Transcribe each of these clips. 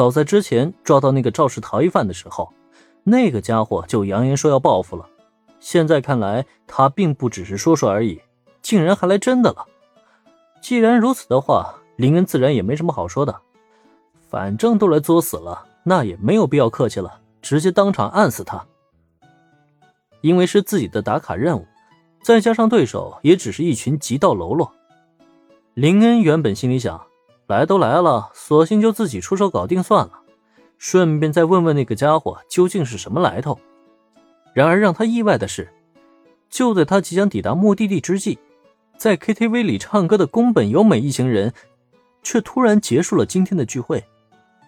早在之前抓到那个肇事逃逸犯的时候，那个家伙就扬言说要报复了。现在看来，他并不只是说说而已，竟然还来真的了。既然如此的话，林恩自然也没什么好说的。反正都来作死了，那也没有必要客气了，直接当场按死他。因为是自己的打卡任务，再加上对手也只是一群极道喽啰，林恩原本心里想，来都来了，索性就自己出手搞定算了，顺便再问问那个家伙究竟是什么来头。然而让他意外的是，就在他即将抵达目的地之际，在 KTV 里唱歌的宫本由美一行人，却突然结束了今天的聚会。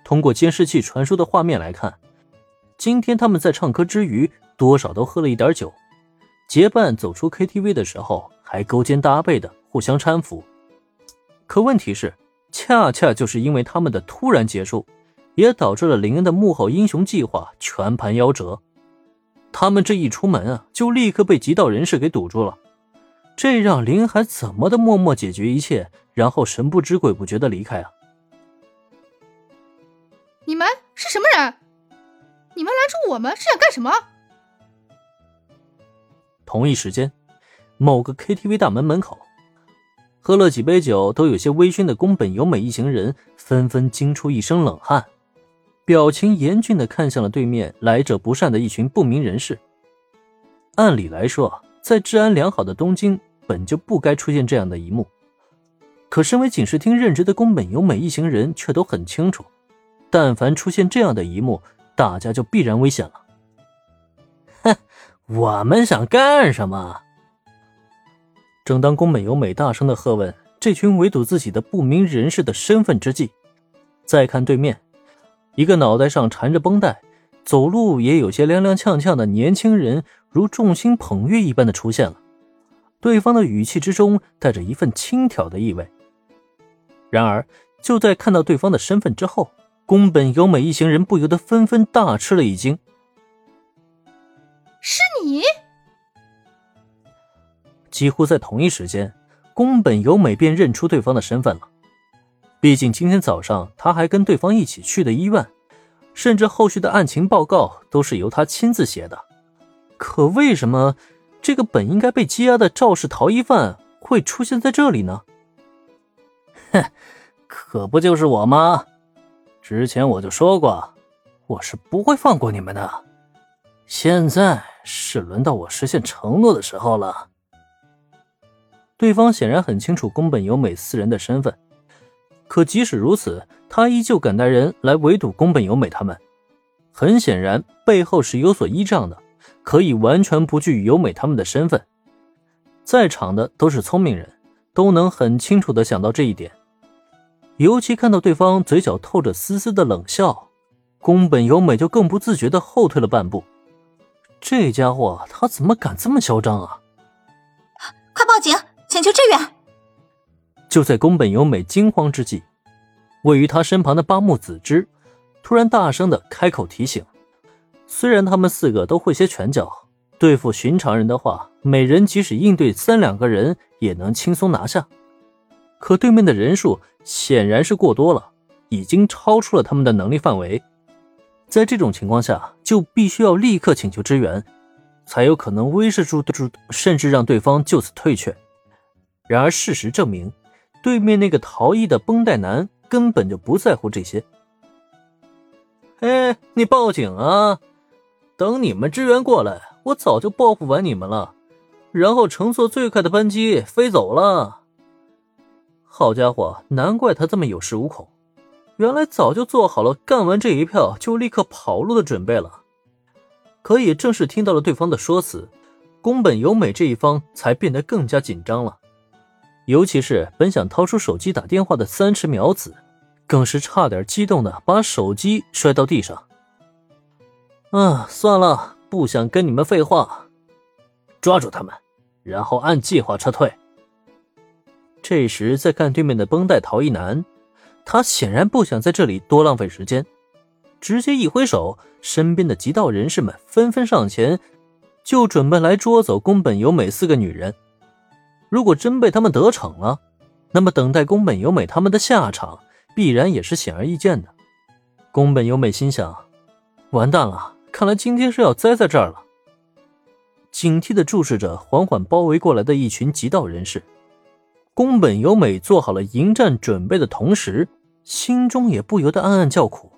通过监视器传输的画面来看，今天他们在唱歌之余，多少都喝了一点酒。结伴走出 KTV 的时候，还勾肩搭背的互相搀扶。可问题是，恰恰就是因为他们的突然结束，也导致了林恩的幕后英雄计划全盘夭折。他们这一出门啊，就立刻被极道人士给堵住了，这让林海怎么的默默解决一切，然后神不知鬼不觉的离开啊？你们是什么人？你们拦住我们是想干什么？同一时间，某个 KTV 大门门口，喝了几杯酒都有些微醺的宫本由美一行人纷纷惊出一身冷汗。表情严峻的看向了对面来者不善的一群不明人士。按理来说，在治安良好的东京，本就不该出现这样的一幕。可身为警视厅任职的宫本由美一行人却都很清楚，但凡出现这样的一幕，大家就必然危险了。哼，我们想干什么？正当宫本由美大声的喝问这群围堵自己的不明人士的身份之际，再看对面。一个脑袋上缠着绷带，走路也有些踉踉跄跄的年轻人，如众星捧月一般的出现了。对方的语气之中带着一份轻佻的意味。然而，就在看到对方的身份之后，宫本由美一行人不由得纷纷大吃了一惊：“是你！”几乎在同一时间，宫本由美便认出对方的身份了。毕竟今天早上他还跟对方一起去的医院，甚至后续的案情报告都是由他亲自写的。可为什么这个本应该被羁押的肇事逃逸犯会出现在这里呢？哼，可不就是我吗？之前我就说过，我是不会放过你们的。现在是轮到我实现承诺的时候了。对方显然很清楚宫本由美四人的身份。可即使如此，他依旧敢带人来围堵宫本由美他们。很显然，背后是有所依仗的，可以完全不惧由美他们的身份。在场的都是聪明人，都能很清楚的想到这一点。尤其看到对方嘴角透着丝丝的冷笑，宫本由美就更不自觉的后退了半步。这家伙他怎么敢这么嚣张啊！快报警，请求支援！就在宫本由美惊慌之际，位于他身旁的八木子之突然大声的开口提醒：“虽然他们四个都会些拳脚，对付寻常人的话，每人即使应对三两个人也能轻松拿下。可对面的人数显然是过多了，已经超出了他们的能力范围。在这种情况下，就必须要立刻请求支援，才有可能威慑住住，甚至让对方就此退却。然而事实证明。”对面那个逃逸的绷带男根本就不在乎这些。哎，你报警啊！等你们支援过来，我早就报复完你们了，然后乘坐最快的班机飞走了。好家伙，难怪他这么有恃无恐，原来早就做好了干完这一票就立刻跑路的准备了。可也正是听到了对方的说辞，宫本由美这一方才变得更加紧张了。尤其是本想掏出手机打电话的三池苗子，更是差点激动的把手机摔到地上。啊，算了，不想跟你们废话，抓住他们，然后按计划撤退。这时，在看对面的绷带逃逸男，他显然不想在这里多浪费时间，直接一挥手，身边的极道人士们纷纷上前，就准备来捉走宫本由美四个女人。如果真被他们得逞了，那么等待宫本由美他们的下场必然也是显而易见的。宫本由美心想：完蛋了，看来今天是要栽在这儿了。警惕的注视着缓缓包围过来的一群极道人士。宫本由美做好了迎战准备的同时，心中也不由得暗暗叫苦。